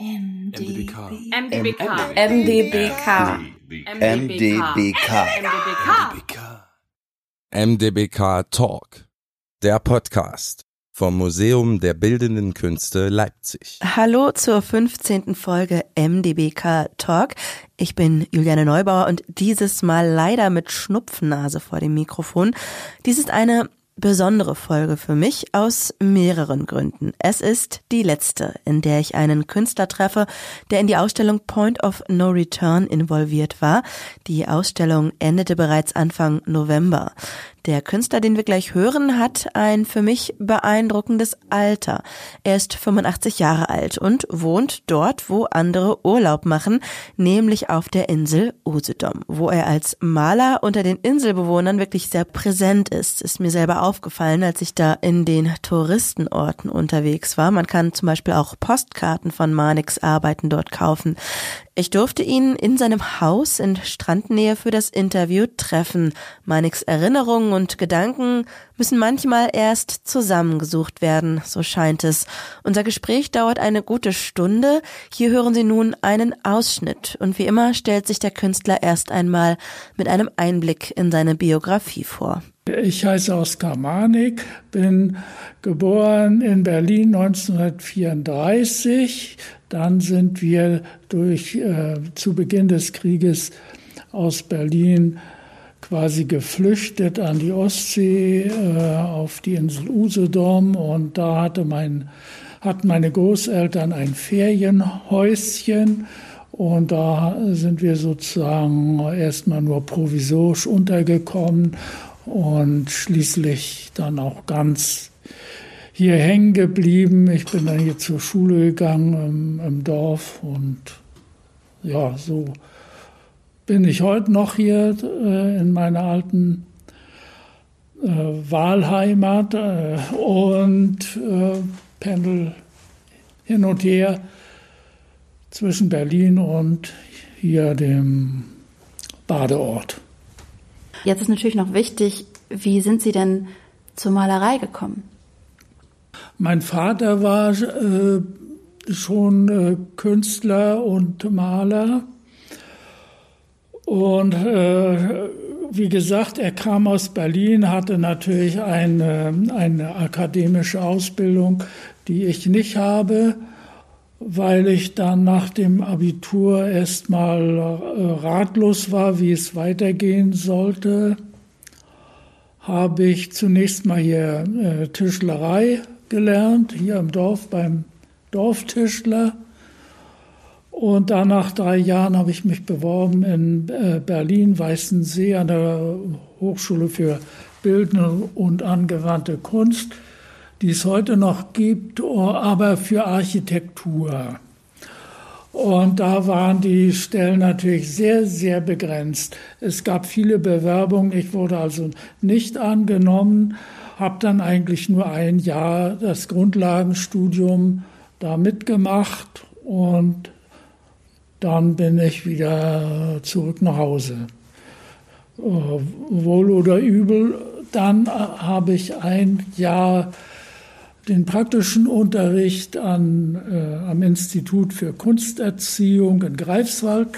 MDBK. MDBK. MDBK. MDBK. MDBK. MDBK Talk. Der Podcast vom Museum der Bildenden Künste Leipzig. Hallo zur 15. Folge MDBK Talk. Ich bin Juliane Neubauer und dieses Mal leider mit Schnupfennase vor dem Mikrofon. Dies ist eine besondere Folge für mich aus mehreren Gründen. Es ist die letzte, in der ich einen Künstler treffe, der in die Ausstellung Point of No Return involviert war. Die Ausstellung endete bereits Anfang November. Der Künstler, den wir gleich hören, hat ein für mich beeindruckendes Alter. Er ist 85 Jahre alt und wohnt dort, wo andere Urlaub machen, nämlich auf der Insel Usedom, wo er als Maler unter den Inselbewohnern wirklich sehr präsent ist. Ist mir selber aufgefallen, als ich da in den Touristenorten unterwegs war. Man kann zum Beispiel auch Postkarten von Manix Arbeiten dort kaufen. Ich durfte ihn in seinem Haus in Strandnähe für das Interview treffen. Manix Erinnerungen und Gedanken müssen manchmal erst zusammengesucht werden, so scheint es. Unser Gespräch dauert eine gute Stunde. Hier hören Sie nun einen Ausschnitt. Und wie immer stellt sich der Künstler erst einmal mit einem Einblick in seine Biografie vor. Ich heiße Oskar Manik, bin geboren in Berlin 1934. Dann sind wir durch äh, zu Beginn des Krieges aus Berlin quasi geflüchtet an die Ostsee äh, auf die Insel Usedom und da hatte mein hatten meine Großeltern ein Ferienhäuschen und da sind wir sozusagen erstmal nur provisorisch untergekommen und schließlich dann auch ganz hier hängen geblieben. Ich bin dann hier zur Schule gegangen im, im Dorf und ja, so bin ich heute noch hier äh, in meiner alten äh, Wahlheimat äh, und äh, pendel hin und her zwischen Berlin und hier dem Badeort. Jetzt ist natürlich noch wichtig, wie sind Sie denn zur Malerei gekommen? Mein Vater war äh, schon äh, Künstler und Maler. Und äh, wie gesagt, er kam aus Berlin, hatte natürlich eine, eine akademische Ausbildung, die ich nicht habe, weil ich dann nach dem Abitur erstmal äh, ratlos war, wie es weitergehen sollte. Habe ich zunächst mal hier äh, Tischlerei gelernt, hier im Dorf beim Dorftischler. Und dann nach drei Jahren habe ich mich beworben in äh, Berlin, Weißensee, an der Hochschule für Bildende und angewandte Kunst, die es heute noch gibt, aber für Architektur. Und da waren die Stellen natürlich sehr, sehr begrenzt. Es gab viele Bewerbungen, ich wurde also nicht angenommen, habe dann eigentlich nur ein Jahr das Grundlagenstudium da mitgemacht und dann bin ich wieder zurück nach Hause. Äh, wohl oder übel, dann habe ich ein Jahr den praktischen Unterricht an, äh, am Institut für Kunsterziehung in Greifswald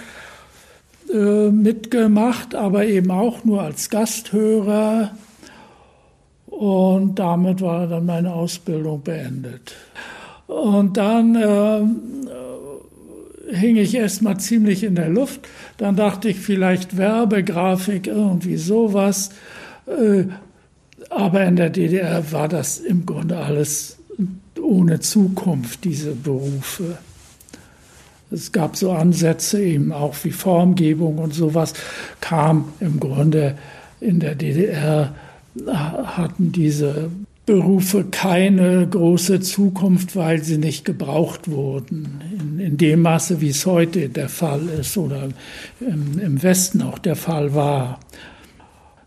äh, mitgemacht, aber eben auch nur als Gasthörer. Und damit war dann meine Ausbildung beendet. Und dann äh, hing ich erstmal ziemlich in der Luft. Dann dachte ich vielleicht Werbegrafik, irgendwie sowas. Äh, aber in der DDR war das im Grunde alles ohne Zukunft, diese Berufe. Es gab so Ansätze eben auch wie Formgebung und sowas, kam im Grunde in der DDR, hatten diese Berufe keine große Zukunft, weil sie nicht gebraucht wurden. In, in dem Maße, wie es heute der Fall ist oder im, im, Westen auch der Fall war.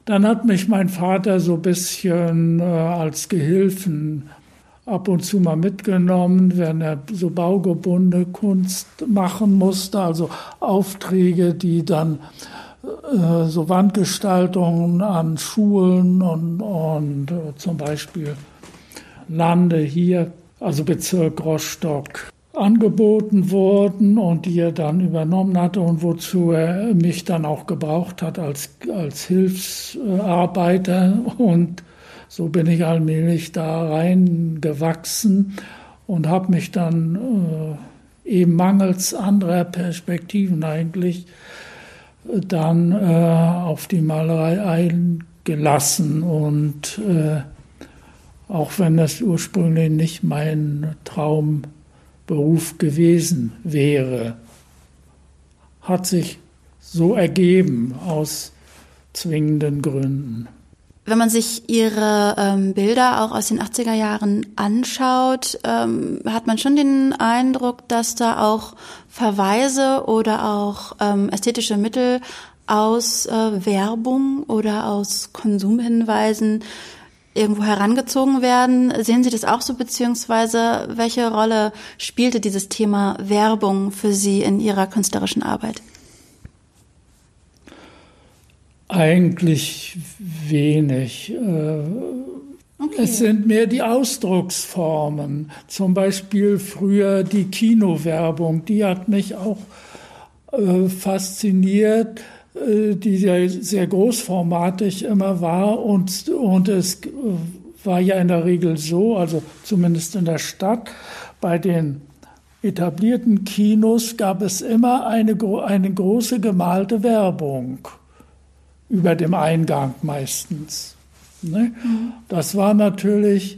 Dann hat mich mein Vater so ein bisschen äh, als Gehilfen ab und zu mal mitgenommen, wenn er so baugebundene Kunst machen musste, also Aufträge, die dann so Wandgestaltungen an Schulen und, und äh, zum Beispiel Lande hier, also Bezirk Rostock, angeboten wurden und die er dann übernommen hatte und wozu er mich dann auch gebraucht hat als, als Hilfsarbeiter. Und so bin ich allmählich da reingewachsen und habe mich dann äh, eben mangels anderer Perspektiven eigentlich äh, dann äh, auf die Malerei eingelassen und äh, auch wenn das ursprünglich nicht mein Traum Beruf gewesen wäre. Hat sich so ergeben aus zwingenden Gründen. Wenn man sich Ihre ähm, Bilder auch aus den 80er Jahren anschaut, ähm, hat man schon den Eindruck, dass da auch Verweise oder auch ähm, ästhetische Mittel aus äh, Werbung oder aus Konsumhinweisen irgendwo herangezogen werden. Sehen Sie das auch so, beziehungsweise welche Rolle spielte dieses Thema Werbung für Sie in Ihrer künstlerischen Arbeit? Eigentlich wenig. Äh, okay. Es sind mehr die Ausdrucksformen. Zum Beispiel früher die Kinowerbung, die hat mich auch äh, fasziniert äh, die sehr, sehr großformatig immer war und, und es war ja in der Regel so, also zumindest in der Stadt, bei den etablierten Kinos gab es immer eine, eine große gemalte Werbung über dem Eingang meistens. Ne? Mhm. Das war natürlich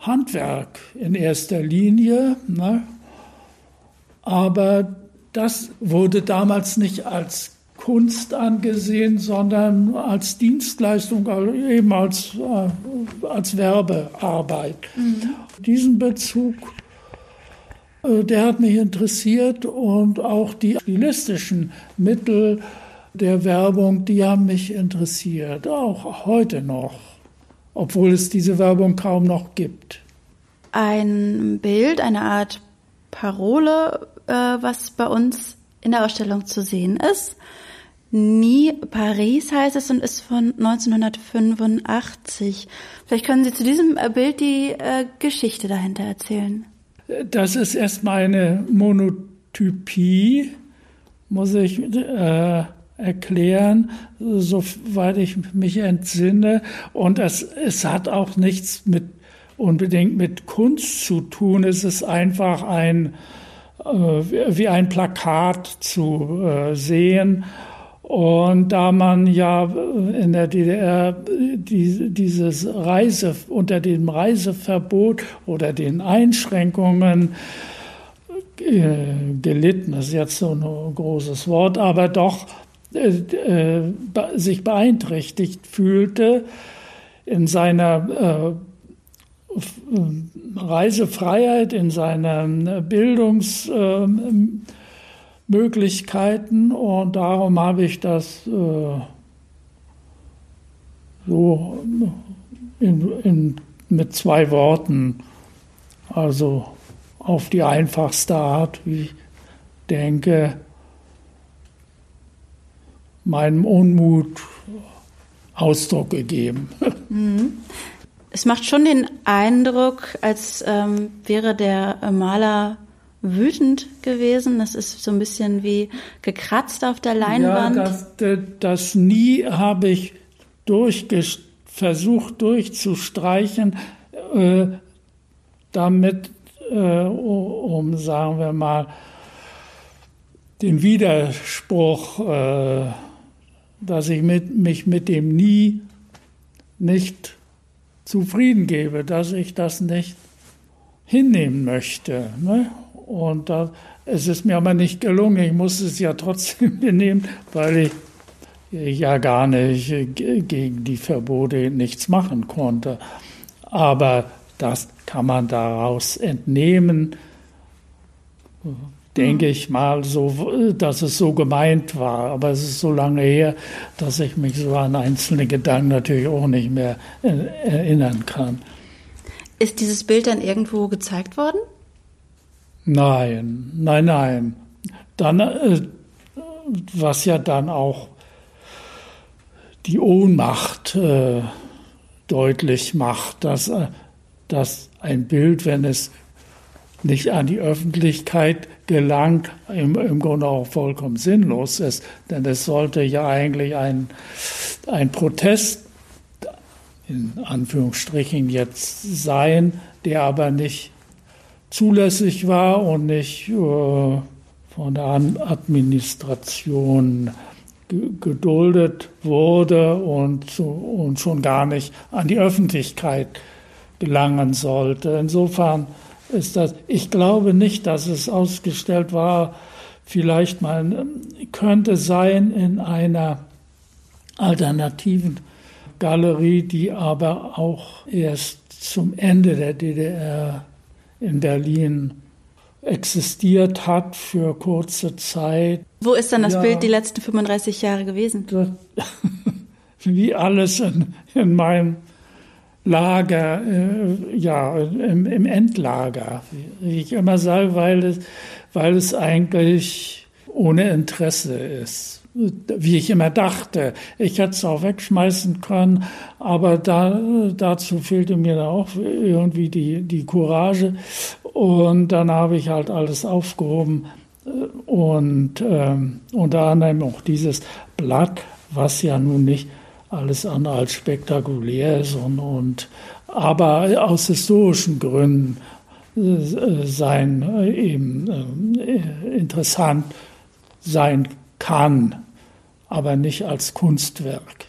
Handwerk in erster Linie, ne? aber das wurde damals nicht als Kunst angesehen, sondern als Dienstleistung, also eben als, äh, als Werbearbeit. Mhm. Diesen Bezug, äh, der hat mich interessiert und auch die stilistischen Mittel der Werbung, die haben mich interessiert, auch heute noch, obwohl es diese Werbung kaum noch gibt. Ein Bild, eine Art Parole, äh, was bei uns in der Ausstellung zu sehen ist. Nie Paris heißt es und ist von 1985. Vielleicht können Sie zu diesem äh, Bild die äh, Geschichte dahinter erzählen. Das ist erstmal eine Monotypie, muss ich äh, erklären, soweit ich mich entsinne. Und es, es hat auch nichts mit unbedingt mit Kunst zu tun. Es ist einfach ein äh, wie ein Plakat zu äh, sehen und da man ja in der DDR die, dieses Reise unter dem Reiseverbot oder den Einschränkungen äh, gelitten, ist jetzt so ein großes Wort, aber doch äh, äh, sich beeinträchtigt fühlte in seiner äh, Reisefreiheit, in seiner Bildungs ähm, Möglichkeiten und darum habe ich das äh, so in, in, mit zwei Worten, also auf die einfachste Art, wie ich denke, meinem Unmut Ausdruck gegeben. Mhm. Es macht schon den Eindruck, als ähm, wäre der Maler wütend gewesen. Das ist so ein bisschen wie gekratzt auf der Leinwand. Ja, das, das nie habe ich versucht durchzustreichen, äh, damit, äh, um, sagen wir mal, den Widerspruch, äh, dass ich mit, mich mit dem nie nicht zufrieden gebe, dass ich das nicht hinnehmen möchte. Ne? Und da, es ist mir aber nicht gelungen. Ich muss es ja trotzdem nehmen, weil ich ja gar nicht gegen die Verbote nichts machen konnte. Aber das kann man daraus entnehmen, denke ich mal, so, dass es so gemeint war. Aber es ist so lange her, dass ich mich so an einzelne Gedanken natürlich auch nicht mehr erinnern kann. Ist dieses Bild dann irgendwo gezeigt worden? Nein, nein, nein. Dann, äh, was ja dann auch die Ohnmacht äh, deutlich macht, dass, äh, dass ein Bild, wenn es nicht an die Öffentlichkeit gelangt, im, im Grunde auch vollkommen sinnlos ist. Denn es sollte ja eigentlich ein, ein Protest, in Anführungsstrichen jetzt sein, der aber nicht zulässig war und nicht äh, von der Administration geduldet wurde und, und schon gar nicht an die Öffentlichkeit gelangen sollte. Insofern ist das, ich glaube nicht, dass es ausgestellt war, vielleicht mal könnte sein in einer alternativen Galerie, die aber auch erst zum Ende der DDR in Berlin existiert hat für kurze Zeit. Wo ist dann das ja, Bild die letzten 35 Jahre gewesen? Das, wie alles in, in meinem Lager, äh, ja, im, im, Endlager, wie ich immer sage, weil es, weil es eigentlich ohne Interesse ist. Wie ich immer dachte. Ich hätte es auch wegschmeißen können, aber da, dazu fehlte mir da auch irgendwie die, die Courage. Und dann habe ich halt alles aufgehoben und ähm, unter anderem auch dieses Blatt, was ja nun nicht alles andere als spektakulär ist und, und aber aus historischen Gründen äh, sein äh, eben äh, interessant sein kann, aber nicht als Kunstwerk.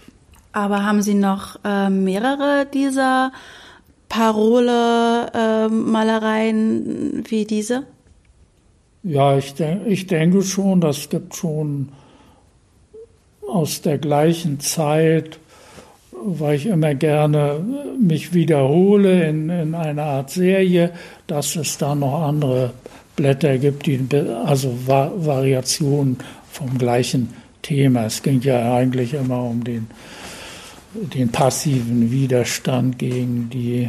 Aber haben Sie noch äh, mehrere dieser Parole-Malereien äh, wie diese? Ja, ich, de ich denke schon, das gibt schon aus der gleichen Zeit, weil ich immer gerne mich wiederhole in, in einer Art Serie, dass es da noch andere Blätter gibt, die, also Va Variationen vom gleichen Thema. Es ging ja eigentlich immer um den, den passiven Widerstand gegen die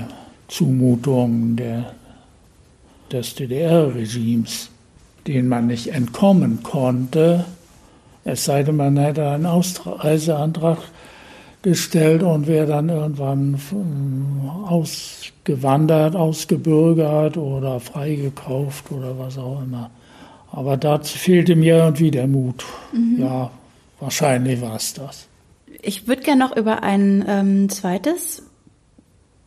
Zumutungen der, des DDR-Regimes, den man nicht entkommen konnte, es sei denn, man hätte einen Ausreiseantrag gestellt und wäre dann irgendwann ausgewandert, ausgebürgert oder freigekauft oder was auch immer. Aber dazu fehlte mir irgendwie der Mut. Mhm. Ja, wahrscheinlich war es das. Ich würde gerne noch über ein ähm, zweites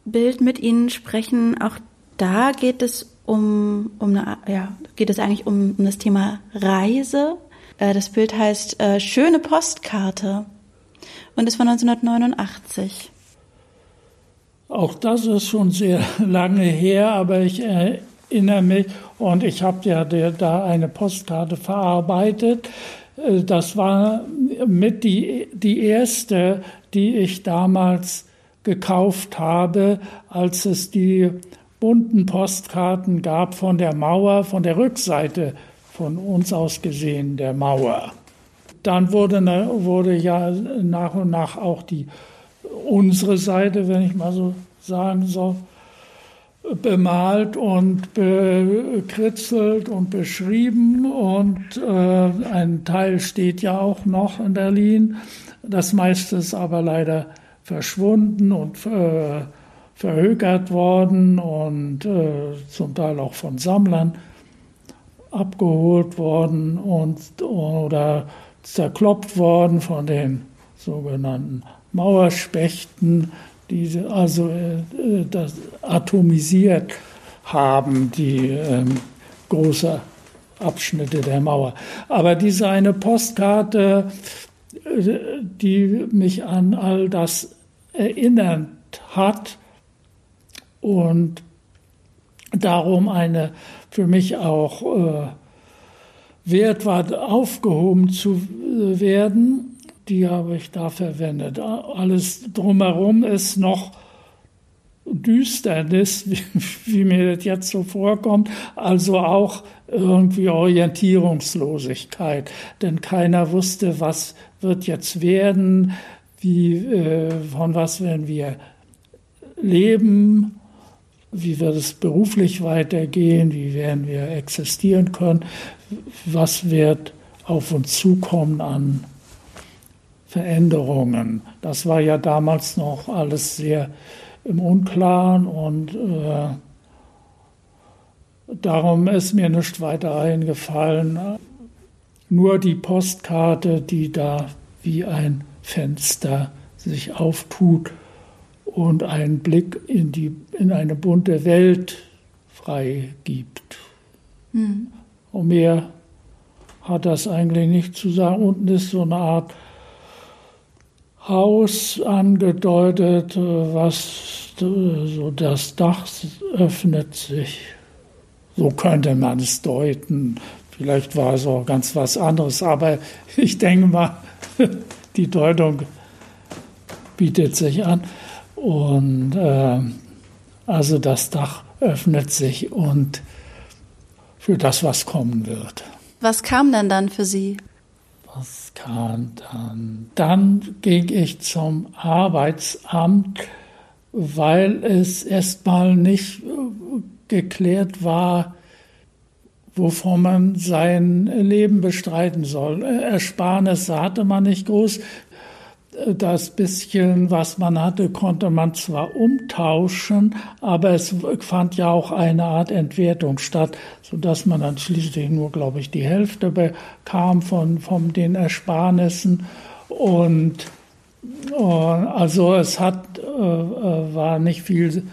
Bild mit Ihnen sprechen. Auch da geht es um, um eine, ja, geht es eigentlich um, um das Thema Reise. Äh, das Bild heißt äh, Schöne Postkarte und ist von 1989. Auch das ist schon sehr lange her, aber ich erinnere mich und ich habe ja da eine Postkarte verarbeitet. Äh, das war mit die, die erste, die ich damals gekauft habe, als es die bunten Postkarten gab von der Mauer, von der Rückseite von uns aus gesehen der Mauer. Dann wurde, wurde ja nach und nach auch die unsere Seite, wenn ich mal so sagen soll, bemalt und bekritzelt und beschrieben und äh, ein Teil steht ja auch noch in Berlin. Das meiste ist aber leider verschwunden und äh, verhökert worden und äh, zum Teil auch von Sammlern abgeholt worden und oder zerkloppt worden von den sogenannten Mauerspechten, die also äh, das atomisiert haben, die äh, große Abschnitte der Mauer. Aber diese eine Postkarte, äh, die mich an all das erinnert hat und darum eine für mich auch äh, wert war, aufgehoben zu äh, werden. Die habe ich da verwendet. Alles drumherum ist noch Düsternis, wie, wie, mir das jetzt so vorkommt, also auch irgendwie Orientierungslosigkeit, denn keiner wusste, was wird jetzt werden, wie, äh, von was werden wir leben, wie wird es beruflich weitergehen, wie werden wir existieren können, was wird auf uns zukommen an Veränderungen. Das war ja damals noch alles sehr im Unklaren und äh, Darum ist mir nicht weiter eingefallen. Nur die Postkarte, die da wie ein Fenster sich auftut und einen Blick in, die, in eine bunte Welt freigibt. Mhm. Und mehr hat das eigentlich nicht zu sagen. Unten ist so eine Art Haus angedeutet, was so das Dach öffnet sich. So könnte man es deuten. Vielleicht war es auch ganz was anderes, aber ich denke mal, die Deutung bietet sich an. Und äh, also das Dach öffnet sich und für das, was kommen wird. Was kam denn dann für Sie? Was kam dann? Dann ging ich zum Arbeitsamt, weil es erstmal nicht äh, geklärt war, wovon man sein Leben bestreiten soll. Ersparnisse hatte man nicht groß das bisschen, was man hatte, konnte man zwar umtauschen, aber es fand ja auch eine Art Entwertung statt, sodass man dann schließlich nur, glaube ich, die Hälfte bekam von, von den Ersparnissen. Und, also es hat, äh, äh, war nicht viel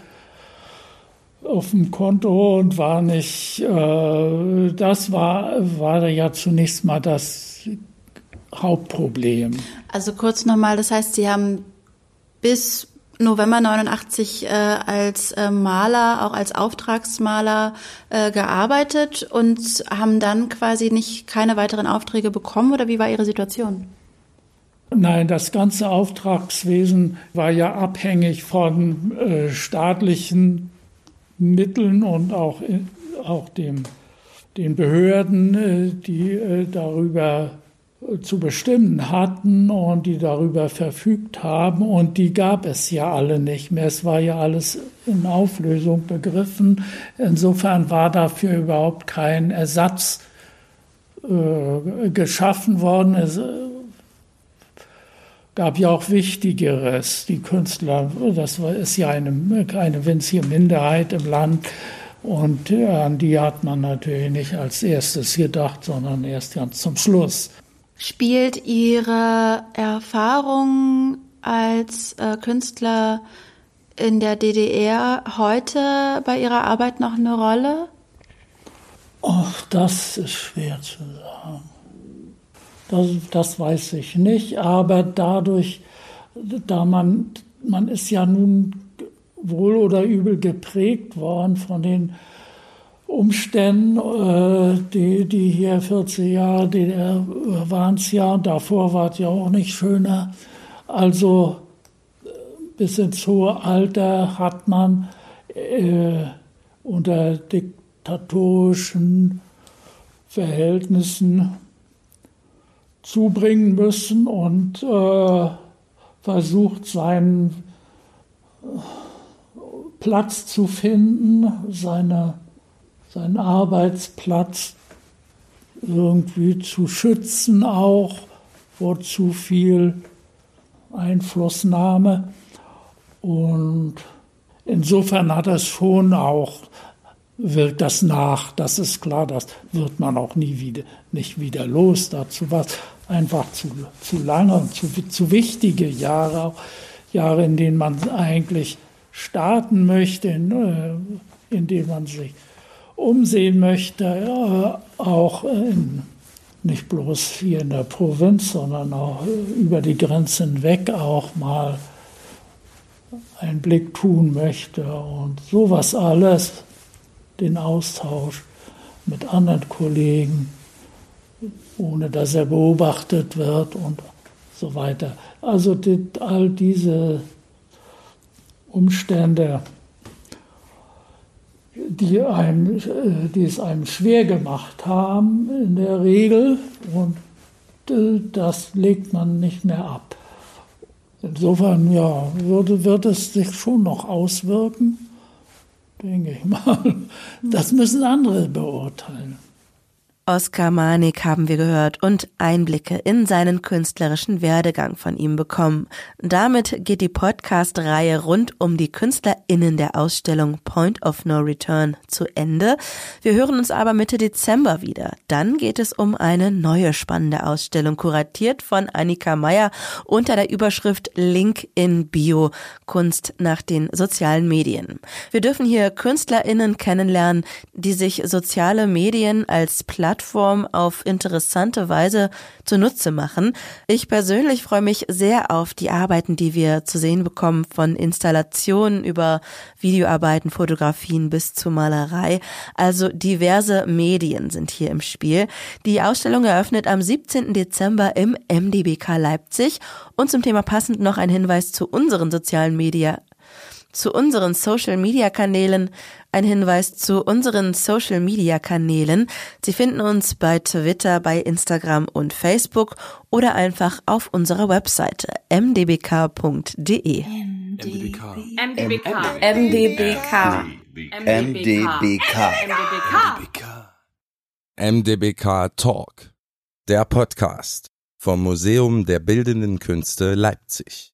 auf dem Konto und war nicht, äh, das war, war ja zunächst mal das Hauptproblem. Also kurz nochmal, das heißt, Sie haben bis November 89 äh, als äh, Maler, auch als Auftragsmaler äh, gearbeitet und haben dann quasi nicht keine weiteren Aufträge bekommen oder wie war Ihre Situation? Nein, das ganze Auftragswesen war ja abhängig von äh, staatlichen Mitteln und auch, äh, auch dem, den Behörden, äh, die darüber zu bestimmen hatten und die darüber verfügt haben. Und die gab es ja alle nicht mehr. Es war ja alles in Auflösung begriffen. Insofern war dafür überhaupt kein Ersatz äh, geschaffen worden. Es äh, gab ja auch Wichtigeres. Die Künstler, das ist ja eine, eine winzige Minderheit im Land. Und an die hat man natürlich nicht als erstes gedacht, sondern erst ganz zum Schluss. Spielt Ihre Erfahrung als äh, Künstler in der DDR heute bei Ihrer Arbeit noch eine Rolle? Ach, das ist schwer zu sagen. Das, das weiß ich nicht, aber dadurch, da man, man ist ja nun wohl oder übel geprägt worden von den Umständen, äh, die, die hier 40 Jahre DDR waren es ja, davor war es ja auch nicht schöner. Also äh, bis ins hohe Alter hat man äh, unter diktatorischen Verhältnissen zubringen müssen und äh, versucht seinen Platz zu finden, seine seinen Arbeitsplatz irgendwie zu schützen, auch vor zu viel Einflussnahme. Und insofern hat es schon auch, wirkt das nach, das ist klar, das wird man auch nie wieder, nicht wieder los. Dazu war es einfach zu, zu lange und zu, zu wichtige Jahre, Jahre, in denen man eigentlich starten möchte, in, äh, in denen man sich umsehen möchte, auch in, nicht bloß hier in der Provinz, sondern auch über die Grenzen weg auch mal einen Blick tun möchte und sowas alles, den Austausch mit anderen Kollegen, ohne dass er beobachtet wird und so weiter. Also all diese Umstände die, einem, die es einem schwer gemacht haben in der Regel und äh, das legt man nicht mehr ab. Insofern ja, würde, wird es sich schon noch auswirken, denke ich mal. Das müssen andere beurteilen. Oskar Manik haben wir gehört und Einblicke in seinen künstlerischen Werdegang von ihm bekommen. Damit geht die Podcast-Reihe rund um die KünstlerInnen der Ausstellung Point of No Return zu Ende. Wir hören uns aber Mitte Dezember wieder. Dann geht es um eine neue spannende Ausstellung, kuratiert von Annika Meyer unter der Überschrift Link in Bio, Kunst nach den sozialen Medien. Wir dürfen hier KünstlerInnen kennenlernen, die sich soziale Medien als Plattform Plattform auf interessante Weise zunutze machen. Ich persönlich freue mich sehr auf die Arbeiten, die wir zu sehen bekommen, von Installationen über Videoarbeiten, Fotografien bis zu Malerei. Also diverse Medien sind hier im Spiel. Die Ausstellung eröffnet am 17. Dezember im MDBK Leipzig und zum Thema passend noch ein Hinweis zu unseren sozialen Medien zu unseren Social Media Kanälen. Ein Hinweis zu unseren Social Media Kanälen. Sie finden uns bei Twitter, bei Instagram und Facebook oder einfach auf unserer Webseite mdbk.de. MDBK. MDBK. MDBK. MDBK. MDBK Talk, der Podcast vom Museum der Bildenden Künste Leipzig.